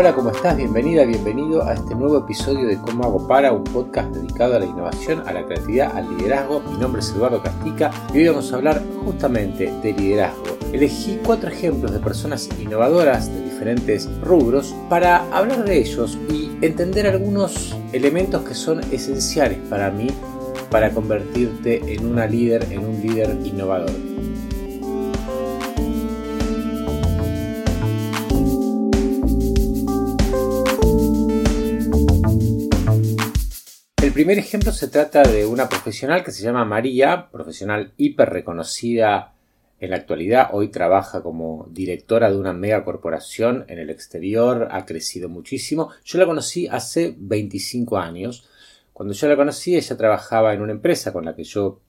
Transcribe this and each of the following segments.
Hola, ¿cómo estás? Bienvenida, bienvenido a este nuevo episodio de Cómo hago para, un podcast dedicado a la innovación, a la creatividad, al liderazgo. Mi nombre es Eduardo Castica y hoy vamos a hablar justamente de liderazgo. Elegí cuatro ejemplos de personas innovadoras de diferentes rubros para hablar de ellos y entender algunos elementos que son esenciales para mí para convertirte en una líder, en un líder innovador. Primer ejemplo se trata de una profesional que se llama María, profesional hiper reconocida en la actualidad. Hoy trabaja como directora de una mega corporación en el exterior, ha crecido muchísimo. Yo la conocí hace 25 años. Cuando yo la conocí, ella trabajaba en una empresa con la que yo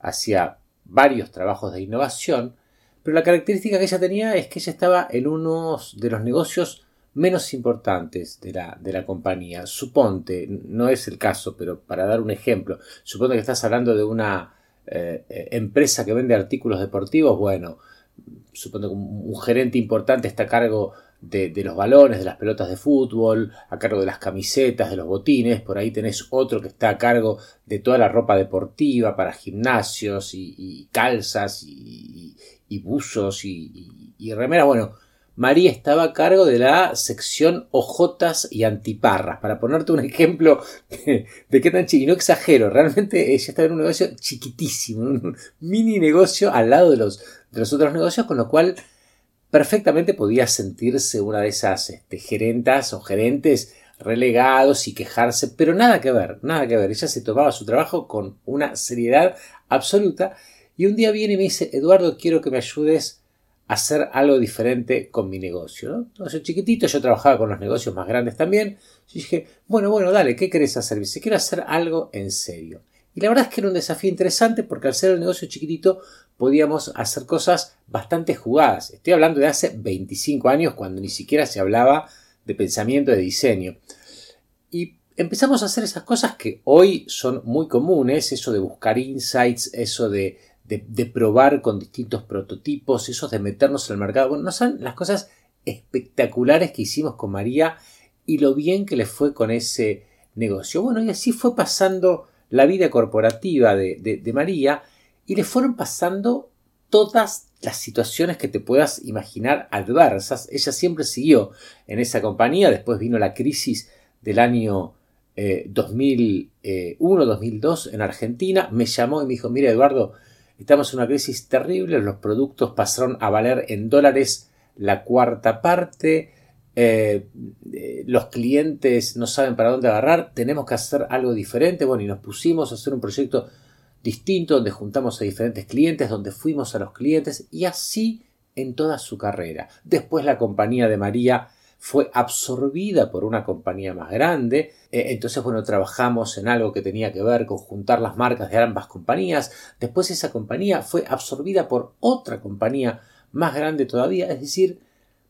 hacía varios trabajos de innovación, pero la característica que ella tenía es que ella estaba en uno de los negocios menos importantes de la, de la compañía. Suponte, no es el caso, pero para dar un ejemplo, suponte que estás hablando de una eh, empresa que vende artículos deportivos, bueno, suponte que un, gerente importante está a cargo de, de, los balones, de las pelotas de fútbol, a cargo de las camisetas, de los botines, por ahí tenés otro que está a cargo de toda la ropa deportiva para gimnasios y, calzas y, y buzos y, y remeras, bueno, María estaba a cargo de la sección ojotas y antiparras. Para ponerte un ejemplo de, qué tan chiquito, y no exagero, realmente ella estaba en un negocio chiquitísimo, un mini negocio al lado de los, de los otros negocios, con lo cual perfectamente podía sentirse una de esas este, gerentas o gerentes relegados y quejarse, pero nada que ver, nada que ver. Ella se tomaba su trabajo con una seriedad absoluta y un día viene y me dice, Eduardo, quiero que me ayudes hacer algo diferente con mi negocio. ¿no? Entonces, chiquitito, yo trabajaba con los negocios más grandes también. Yo dije, bueno, bueno, dale, ¿qué querés hacer? Dice, quiero hacer algo en serio. Y la verdad es que era un desafío interesante porque al ser el negocio chiquitito podíamos hacer cosas bastante jugadas. Estoy hablando de hace 25 años cuando ni siquiera se hablaba de pensamiento de diseño. Y empezamos a hacer esas cosas que hoy son muy comunes, eso de buscar insights, eso de de, probar con distintos prototipos, esos de meternos en el mercado. Bueno, no son las cosas espectaculares que hicimos con María y lo bien que le fue con ese negocio. Bueno, y así fue pasando la vida corporativa de, de, María y le fueron pasando todas las situaciones que te puedas imaginar adversas. Ella siempre siguió en esa compañía, después vino la crisis del año 2001-2002 eh, en Argentina, me llamó y me dijo, mira Eduardo, Estamos en una crisis terrible, los productos pasaron a valer en dólares la cuarta parte, eh, eh, los clientes no saben para dónde agarrar, tenemos que hacer algo diferente, bueno, y nos pusimos a hacer un proyecto distinto donde juntamos a diferentes clientes, donde fuimos a los clientes y así en toda su carrera. Después la compañía de María fue absorbida por una compañía más grande. Eh, entonces, bueno, trabajamos en algo que tenía que ver con juntar las marcas de ambas compañías. Después esa compañía fue absorbida por otra compañía más grande todavía. Es decir,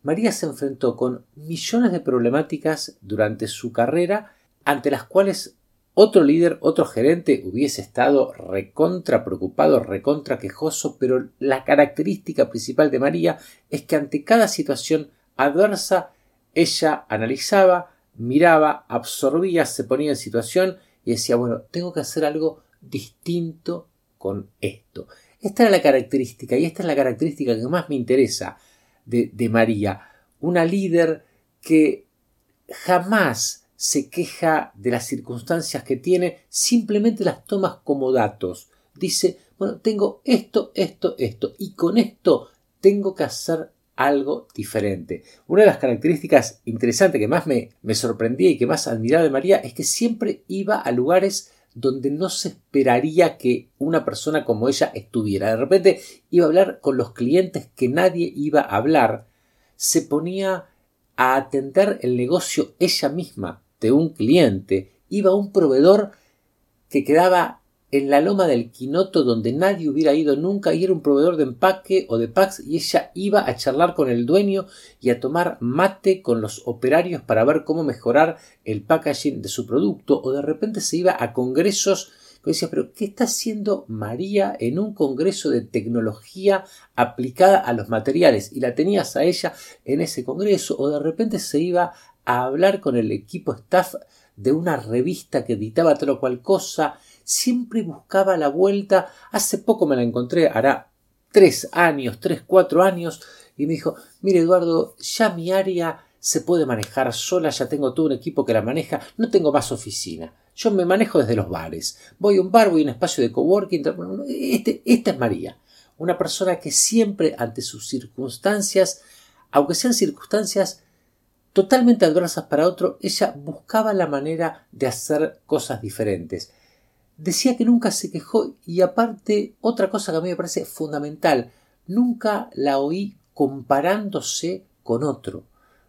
María se enfrentó con millones de problemáticas durante su carrera ante las cuales otro líder, otro gerente hubiese estado recontra preocupado, recontra quejoso, pero la característica principal de María es que ante cada situación adversa ella analizaba, miraba, absorbía, se ponía en situación y decía, bueno, tengo que hacer algo distinto con esto. Esta era la característica y esta es la característica que más me interesa de, María. Una líder que jamás se queja de las circunstancias que tiene, simplemente las toma como datos. Dice, bueno, tengo esto, esto, esto, y con esto tengo que hacer algo diferente. Una de las características interesantes que más me, me sorprendía y que más admiraba de María es que siempre iba a lugares donde no se esperaría que una persona como ella estuviera. De repente iba a hablar con los clientes que nadie iba a hablar. Se ponía a atender el negocio ella misma de un cliente. Iba a un proveedor que quedaba en la loma del Quinoto donde nadie hubiera ido nunca y era un proveedor de empaque o de packs y ella iba a charlar con el dueño y a tomar mate con los operarios para ver cómo mejorar el packaging de su producto o de repente se iba a congresos Yo decía, pero ¿qué está haciendo María en un congreso de tecnología aplicada a los materiales? Y la tenías a ella en ese congreso, o de repente se iba a hablar con el equipo staff de una revista que editaba tal o cual cosa, siempre buscaba la vuelta. Hace poco me la encontré, hará tres años, tres, cuatro años, y me dijo, mire Eduardo, ya mi área se puede manejar sola, ya tengo todo un equipo que la maneja, no tengo más oficina. Yo me manejo desde los bares. Voy a un bar, voy a un espacio de coworking. Este, esta es María. Una persona que siempre ante sus circunstancias, aunque sean circunstancias totalmente adversas para otro, ella buscaba la manera de hacer cosas diferentes. Decía que nunca se quejó y aparte otra cosa que a mí me parece fundamental, nunca la oí comparándose con otro.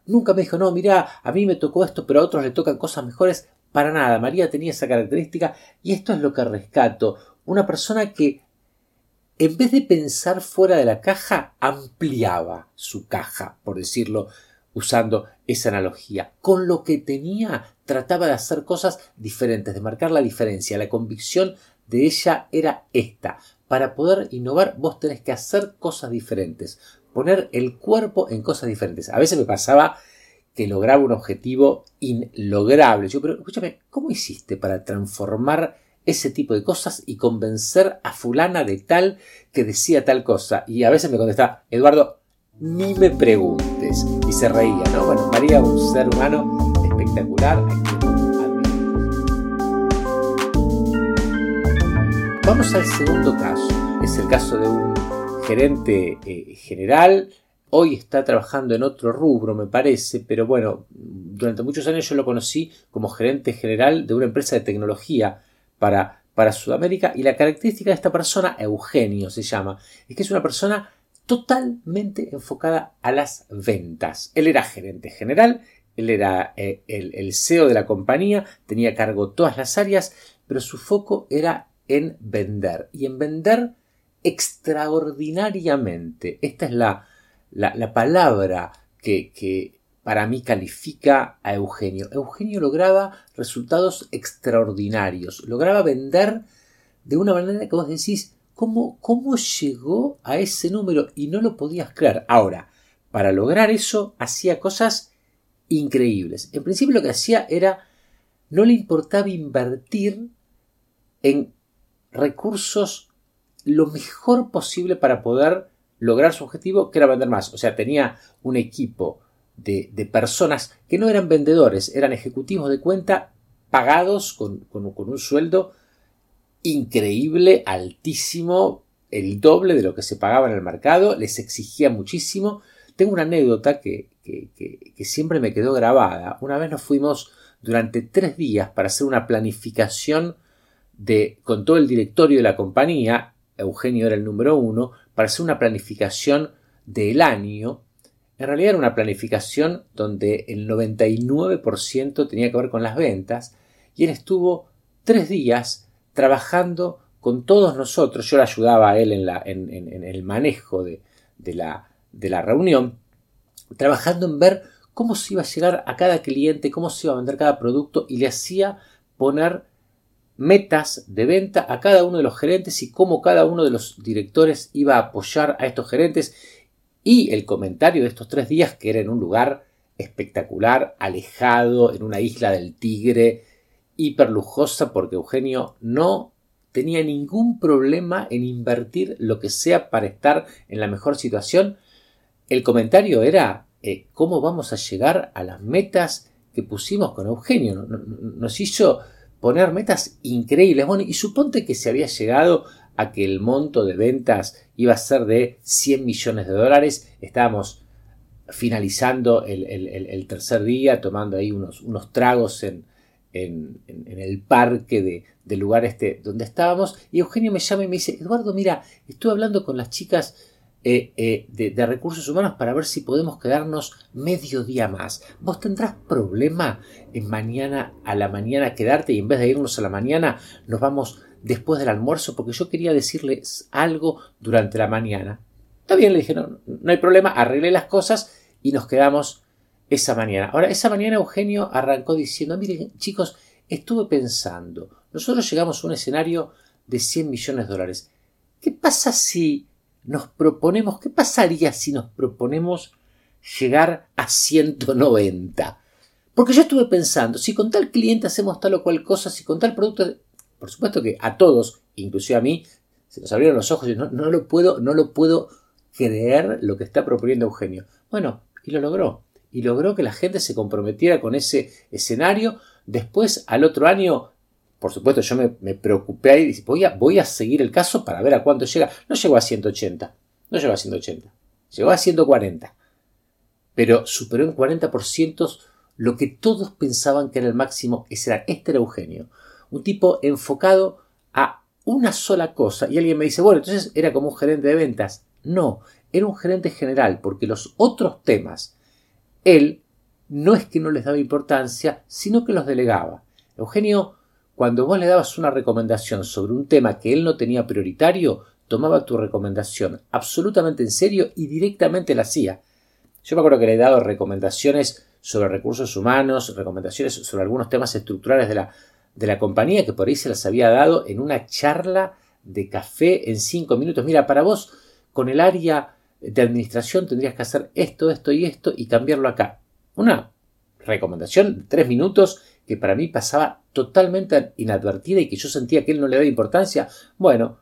Nunca me dijo, no, mira, a mí me tocó esto, pero a otros le tocan cosas mejores. Para nada, María tenía esa característica y esto es lo que rescato. Una persona que en vez de pensar fuera de la caja, ampliaba su caja, por decirlo usando esa analogía. Con lo que tenía, trataba de hacer cosas diferentes, de marcar la diferencia. La convicción de ella era esta. Para poder innovar, vos tenés que hacer cosas diferentes poner el cuerpo en cosas diferentes. A veces me pasaba que lograba un objetivo inlograble. Yo, pero escúchame, ¿cómo hiciste para transformar ese tipo de cosas y convencer a fulana de tal que decía tal cosa? Y a veces me contestaba, Eduardo, ni me preguntes. Y se reía, ¿no? Bueno, María, un ser humano espectacular. Vamos al segundo caso. Es el caso de un gerente eh, general, hoy está trabajando en otro rubro, me parece, pero bueno, durante muchos años yo lo conocí como gerente general de una empresa de tecnología para, para Sudamérica y la característica de esta persona, Eugenio se llama, es que es una persona totalmente enfocada a las ventas. Él era gerente general, él era eh, el, CEO de la compañía, tenía cargo todas las áreas, pero su foco era en vender y en vender extraordinariamente. Esta es la, la, palabra que, que, para mí califica a Eugenio. Eugenio lograba resultados extraordinarios, lograba vender de una manera que vos decís, ¿cómo, cómo llegó a ese número? Y no lo podías creer. Ahora, para lograr eso hacía cosas increíbles. En principio lo que hacía era, no le importaba invertir en recursos lo mejor posible para poder lograr su objetivo, que era vender más. O sea, tenía un equipo de, personas que no eran vendedores, eran ejecutivos de cuenta pagados con, un sueldo increíble, altísimo, el doble de lo que se pagaba en el mercado, les exigía muchísimo. Tengo una anécdota que, que, siempre me quedó grabada. Una vez nos fuimos durante tres días para hacer una planificación de, con todo el directorio de la compañía Eugenio era el número uno, para hacer una planificación del año. En realidad era una planificación donde el 99% tenía que ver con las ventas y él estuvo tres días trabajando con todos nosotros. Yo le ayudaba a él en, el manejo de, la, de la reunión, trabajando en ver cómo se iba a llegar a cada cliente, cómo se iba a vender cada producto y le hacía poner metas de venta a cada uno de los gerentes y cómo cada uno de los directores iba a apoyar a estos gerentes y el comentario de estos tres días que era en un lugar espectacular, alejado, en una isla del Tigre, hiper lujosa porque Eugenio no tenía ningún problema en invertir lo que sea para estar en la mejor situación. El comentario era eh, cómo vamos a llegar a las metas que pusimos con Eugenio. Nos hizo poner metas increíbles. Bueno, y suponte que se había llegado a que el monto de ventas iba a ser de 100 millones de dólares. Estábamos finalizando el, tercer día, tomando ahí unos, unos tragos en, en, el parque de, del lugar este donde estábamos. Y Eugenio me llama y me dice, Eduardo, mira, estuve hablando con las chicas eh, eh, de, recursos humanos para ver si podemos quedarnos medio día más. ¿Vos tendrás problema en mañana a la mañana quedarte y en vez de irnos a la mañana nos vamos después del almuerzo? Porque yo quería decirles algo durante la mañana. Está bien, le dije, no, hay problema, arreglé las cosas y nos quedamos esa mañana. Ahora, esa mañana Eugenio arrancó diciendo, miren chicos, estuve pensando, nosotros llegamos a un escenario de 100 millones de dólares. ¿Qué pasa si nos proponemos, qué pasaría si nos proponemos llegar a 190? Porque yo estuve pensando, si con tal cliente hacemos tal o cual cosa, si con tal producto, por supuesto que a todos, inclusive a mí, se nos abrieron los ojos y no, no lo puedo, no lo puedo creer lo que está proponiendo Eugenio. Bueno, y lo logró. Y logró que la gente se comprometiera con ese escenario. Después, al otro año, por supuesto, yo me, preocupé ahí y dije, voy a, voy a seguir el caso para ver a cuánto llega. No llegó a 180, no llegó a 180, llegó a 140. Pero superó en 40% lo que todos pensaban que era el máximo. Ese era, este era Eugenio. Un tipo enfocado a una sola cosa. Y alguien me dice, bueno, entonces era como un gerente de ventas. No, era un gerente general, porque los otros temas, él no es que no les daba importancia, sino que los delegaba. Eugenio cuando vos le dabas una recomendación sobre un tema que él no tenía prioritario, tomaba tu recomendación absolutamente en serio y directamente la hacía. Yo me acuerdo que le he dado recomendaciones sobre recursos humanos, recomendaciones sobre algunos temas estructurales de la, de la compañía que por ahí se las había dado en una charla de café en cinco minutos. Mira, para vos, con el área de administración tendrías que hacer esto, esto y esto y cambiarlo acá. Una recomendación de tres minutos que para mí pasaba totalmente inadvertida y que yo sentía que él no le daba importancia, bueno,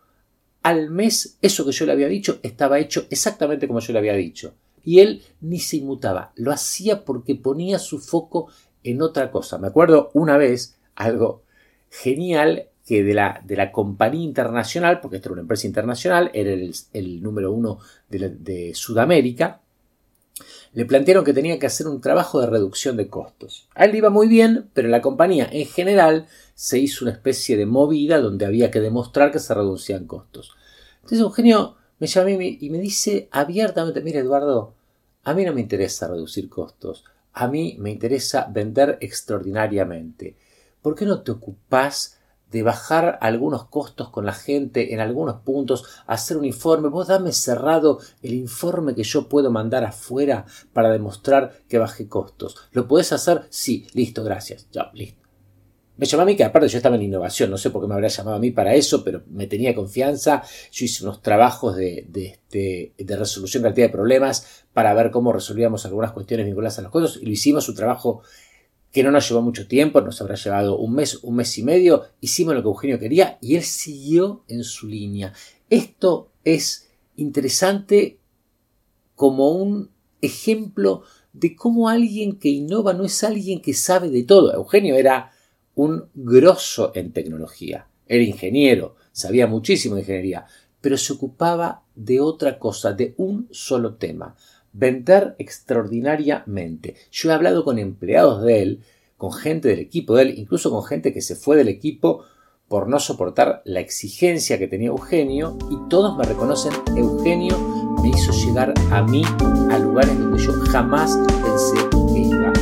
al mes eso que yo le había dicho estaba hecho exactamente como yo le había dicho. Y él ni se inmutaba, lo hacía porque ponía su foco en otra cosa. Me acuerdo una vez algo genial que de la, de la compañía internacional, porque esta era una empresa internacional, era el, número uno de, Sudamérica, le plantearon que tenía que hacer un trabajo de reducción de costos. A él iba muy bien, pero la compañía en general se hizo una especie de movida donde había que demostrar que se reducían costos. Entonces Eugenio me llama y me dice abiertamente, mire Eduardo, a mí no me interesa reducir costos, a mí me interesa vender extraordinariamente. ¿Por qué no te ocupás de bajar algunos costos con la gente en algunos puntos, hacer un informe, vos dame cerrado el informe que yo puedo mandar afuera para demostrar que bajé costos. ¿Lo podés hacer? Sí, listo, gracias. Ya, listo. Me llamó a mí que aparte yo estaba en innovación, no sé por qué me habría llamado a mí para eso, pero me tenía confianza. Yo hice unos trabajos de, de, este, de resolución de cantidad de problemas para ver cómo resolvíamos algunas cuestiones vinculadas a los costos y lo hicimos un trabajo que no nos llevó mucho tiempo, nos habrá llevado un mes, un mes y medio, hicimos lo que Eugenio quería y él siguió en su línea. Esto es interesante como un ejemplo de cómo alguien que innova no es alguien que sabe de todo. Eugenio era un grosso en tecnología, era ingeniero, sabía muchísimo de ingeniería, pero se ocupaba de otra cosa, de un solo tema vender extraordinariamente. Yo he hablado con empleados de él, con gente del equipo de él, incluso con gente que se fue del equipo por no soportar la exigencia que tenía Eugenio y todos me reconocen, Eugenio me hizo llegar a mí a lugares donde yo jamás pensé que iba.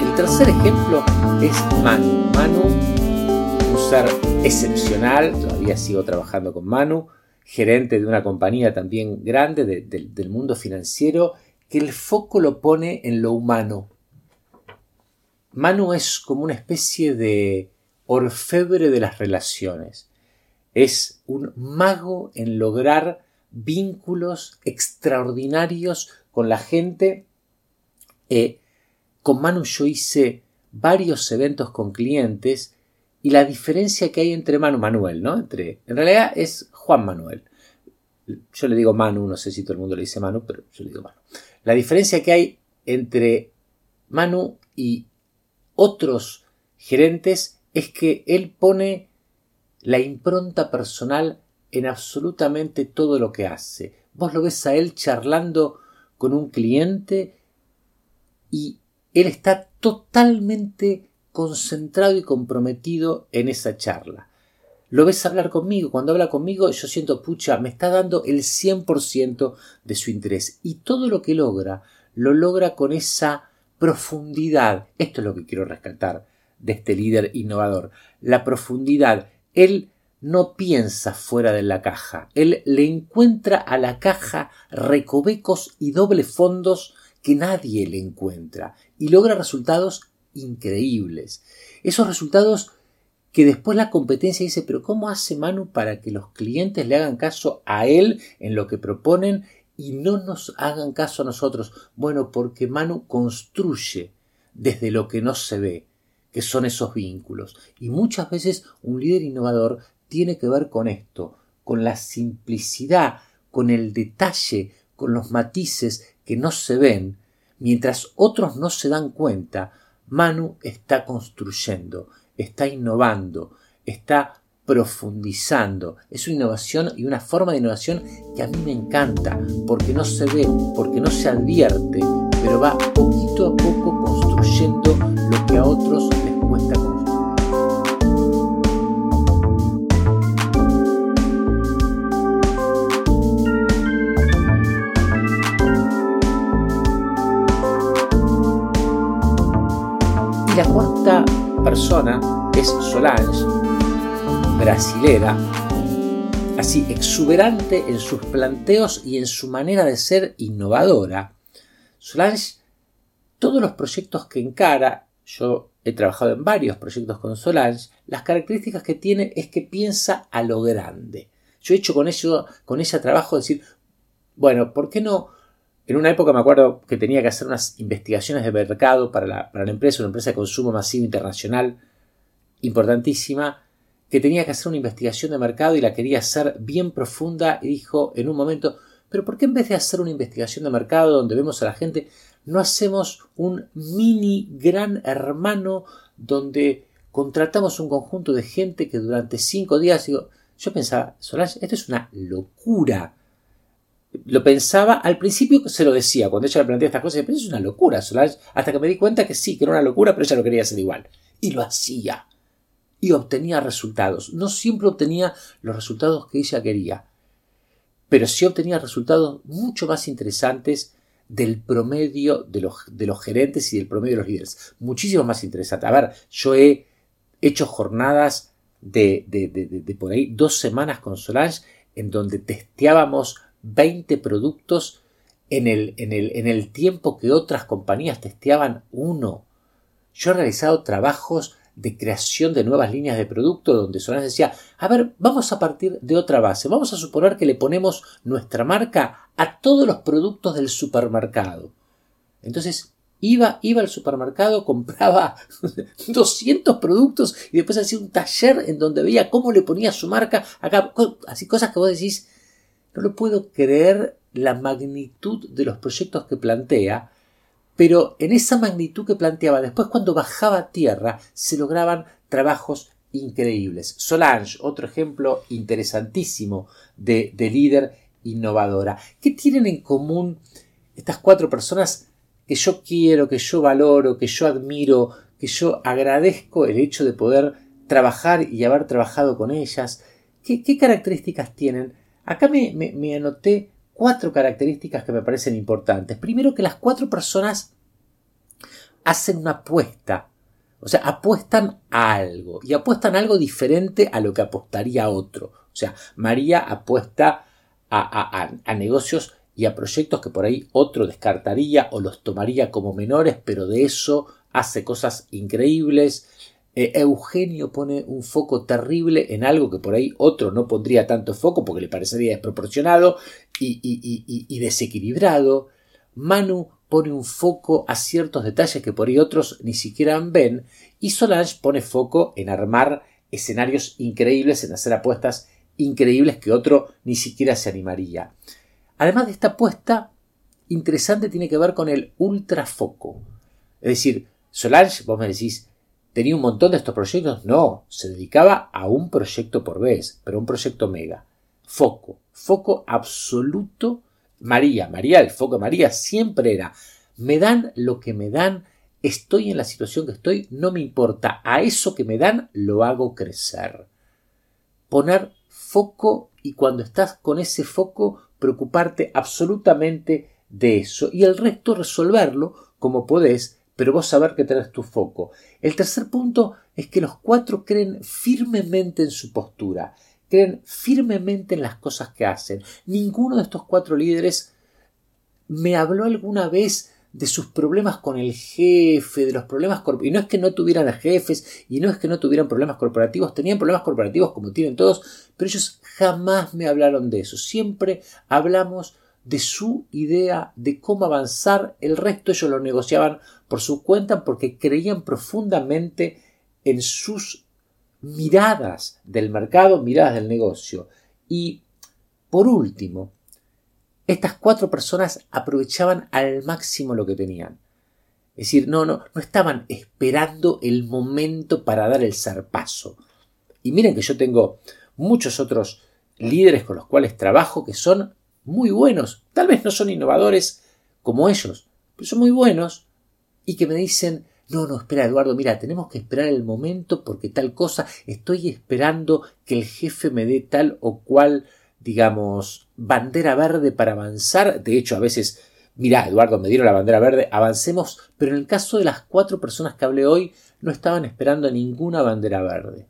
El tercer ejemplo es Manu. Manu, un ser excepcional, todavía sigo trabajando con Manu, gerente de una compañía también grande del mundo financiero, que el foco lo pone en lo humano. Manu es como una especie de orfebre de las relaciones. Es un mago en lograr vínculos extraordinarios con la gente. Eh, con Manu yo hice varios eventos con clientes y la diferencia que hay entre Manu Manuel, ¿no? Entre, en realidad es Juan Manuel. Yo le digo Manu, no sé si todo el mundo le dice Manu, pero yo le digo Manu. La diferencia que hay entre Manu y otros gerentes es que él pone la impronta personal en absolutamente todo lo que hace. Vos lo ves a él charlando con un cliente y él está totalmente concentrado y comprometido en esa charla. Lo ves hablar conmigo, cuando habla conmigo yo siento, pucha, me está dando el 100% de su interés. Y todo lo que logra, lo logra con esa profundidad. Esto es lo que quiero rescatar de este líder innovador. La profundidad. Él no piensa fuera de la caja. Él le encuentra a la caja recovecos y doble fondos que nadie le encuentra y logra resultados increíbles. Esos resultados que después la competencia dice, pero ¿cómo hace Manu para que los clientes le hagan caso a él en lo que proponen y no nos hagan caso a nosotros? Bueno, porque Manu construye desde lo que no se ve, que son esos vínculos. Y muchas veces un líder innovador tiene que ver con esto, con la simplicidad, con el detalle, con los matices que no se ven, mientras otros no se dan cuenta, Manu está construyendo, está innovando, está profundizando. Es una innovación y una forma de innovación que a mí me encanta, porque no se ve, porque no se advierte, pero va poquito a poco construyendo lo que a otros les cuesta construir. Es Solange, brasilera, así exuberante en sus planteos y en su manera de ser innovadora. Solange, todos los proyectos que encara, yo he trabajado en varios proyectos con Solange, las características que tiene es que piensa a lo grande. Yo he hecho con, ello, con ella trabajo de decir, bueno, ¿por qué no en una época me acuerdo que tenía que hacer unas investigaciones de mercado para la empresa, una empresa de consumo masivo internacional importantísima, que tenía que hacer una investigación de mercado y la quería hacer bien profunda y dijo en un momento, pero ¿por qué en vez de hacer una investigación de mercado donde vemos a la gente, no hacemos un mini gran hermano donde contratamos un conjunto de gente que durante cinco días, digo, yo pensaba, Solange, esto es una locura lo pensaba, al principio se lo decía, cuando ella le planteaba estas cosas, pero es una locura, hasta que me di cuenta que sí, que era una locura, pero ella lo quería hacer igual. Y lo hacía. Y obtenía resultados. No siempre obtenía los resultados que ella quería, pero sí obtenía resultados mucho más interesantes del promedio de los, de los gerentes y del promedio de los líderes. Muchísimo más interesante. A ver, yo he hecho jornadas de, de, de, por ahí dos semanas con Solange en donde testeábamos 20 productos en el, en, el, en el, tiempo que otras compañías testeaban uno. Yo he realizado trabajos de creación de nuevas líneas de producto donde Solange decía, a ver, vamos a partir de otra base, vamos a suponer que le ponemos nuestra marca a todos los productos del supermercado. Entonces iba, iba al supermercado, compraba 200 productos y después hacía un taller en donde veía cómo le ponía su marca, acá, así cosas que vos decís, no lo puedo creer la magnitud de los proyectos que plantea, pero en esa magnitud que planteaba, después cuando bajaba a tierra, se lograban trabajos increíbles. Solange, otro ejemplo interesantísimo de, de líder innovadora. ¿Qué tienen en común estas cuatro personas que yo quiero, que yo valoro, que yo admiro, que yo agradezco el hecho de poder trabajar y haber trabajado con ellas? ¿Qué, qué características tienen? Acá me, anoté cuatro características que me parecen importantes. Primero que las cuatro personas hacen una apuesta. O sea, apuestan a algo. Y apuestan a algo diferente a lo que apostaría otro. O sea, María apuesta a, a, negocios y a proyectos que por ahí otro descartaría o los tomaría como menores, pero de eso hace cosas increíbles. Eh, Eugenio pone un foco terrible en algo que por ahí otro no pondría tanto foco porque le parecería desproporcionado y, desequilibrado. Manu pone un foco a ciertos detalles que por ahí otros ni siquiera ven. Y Solange pone foco en armar escenarios increíbles, en hacer apuestas increíbles que otro ni siquiera se animaría. Además de esta apuesta, interesante tiene que ver con el ultrafoco. Es decir, Solange, vos me decís, ¿Tenía un montón de estos proyectos? No, se dedicaba a un proyecto por vez, pero un proyecto mega. Foco, foco absoluto. María, María, el foco de María siempre era, me dan lo que me dan, estoy en la situación que estoy, no me importa, a eso que me dan lo hago crecer. Poner foco y cuando estás con ese foco, preocuparte absolutamente de eso y el resto resolverlo como podés pero vos saber que tenés tu foco. El tercer punto es que los cuatro creen firmemente en su postura, creen firmemente en las cosas que hacen. Ninguno de estos cuatro líderes me habló alguna vez de sus problemas con el jefe, de los problemas corporativos. Y no es que no tuvieran jefes, y no es que no tuvieran problemas corporativos, tenían problemas corporativos como tienen todos, pero ellos jamás me hablaron de eso. Siempre hablamos de su idea de cómo avanzar, el resto ellos lo negociaban por su cuenta porque creían profundamente en sus miradas del mercado, miradas del negocio. Y por último, estas cuatro personas aprovechaban al máximo lo que tenían. Es decir, no, no, no estaban esperando el momento para dar el zarpazo. Y miren que yo tengo muchos otros líderes con los cuales trabajo que son muy buenos. Tal vez no son innovadores como ellos, pero son muy buenos y que me dicen, no, no, espera Eduardo, mira, tenemos que esperar el momento porque tal cosa, estoy esperando que el jefe me dé tal o cual, digamos, bandera verde para avanzar. De hecho, a veces, mira, Eduardo, me dieron la bandera verde, avancemos, pero en el caso de las cuatro personas que hablé hoy, no estaban esperando ninguna bandera verde.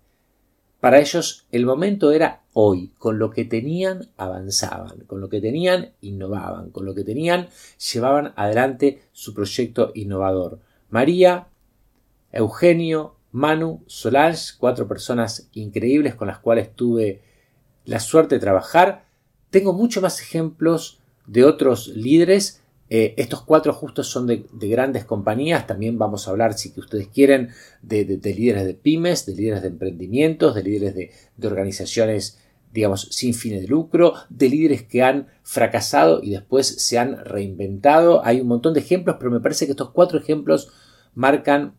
Para ellos el momento era hoy, con lo que tenían avanzaban, con lo que tenían innovaban, con lo que tenían llevaban adelante su proyecto innovador. María, Eugenio, Manu, Solange, cuatro personas increíbles con las cuales tuve la suerte de trabajar. Tengo muchos más ejemplos de otros líderes eh, estos cuatro justos son de, grandes compañías. También vamos a hablar, si ustedes quieren, de, líderes de pymes, de líderes de emprendimientos, de líderes de, organizaciones, digamos, sin fines de lucro, de líderes que han fracasado y después se han reinventado. Hay un montón de ejemplos, pero me parece que estos cuatro ejemplos marcan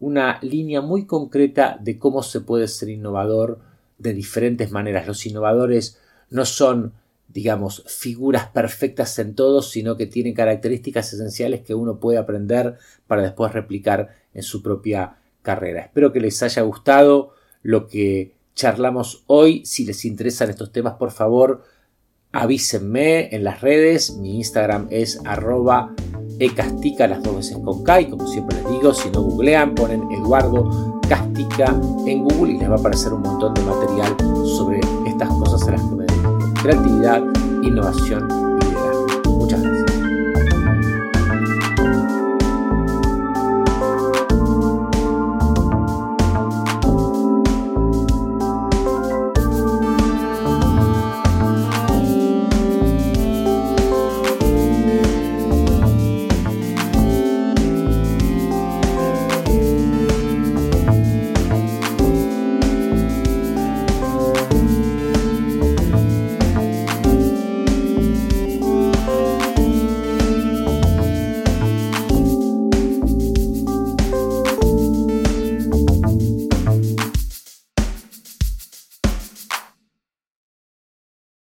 una línea muy concreta de cómo se puede ser innovador de diferentes maneras. Los innovadores no son digamos, figuras perfectas en todos, sino que tienen características esenciales que uno puede aprender para después replicar en su propia carrera. Espero que les haya gustado lo que charlamos hoy. Si les interesan estos temas, por favor, avísenme en las redes. Mi Instagram es arroba ecastica las dos veces con K y como siempre les digo, si no googlean, ponen Eduardo Castica en Google y les va a aparecer un montón de material sobre estas cosas a las que me creatividad, innovación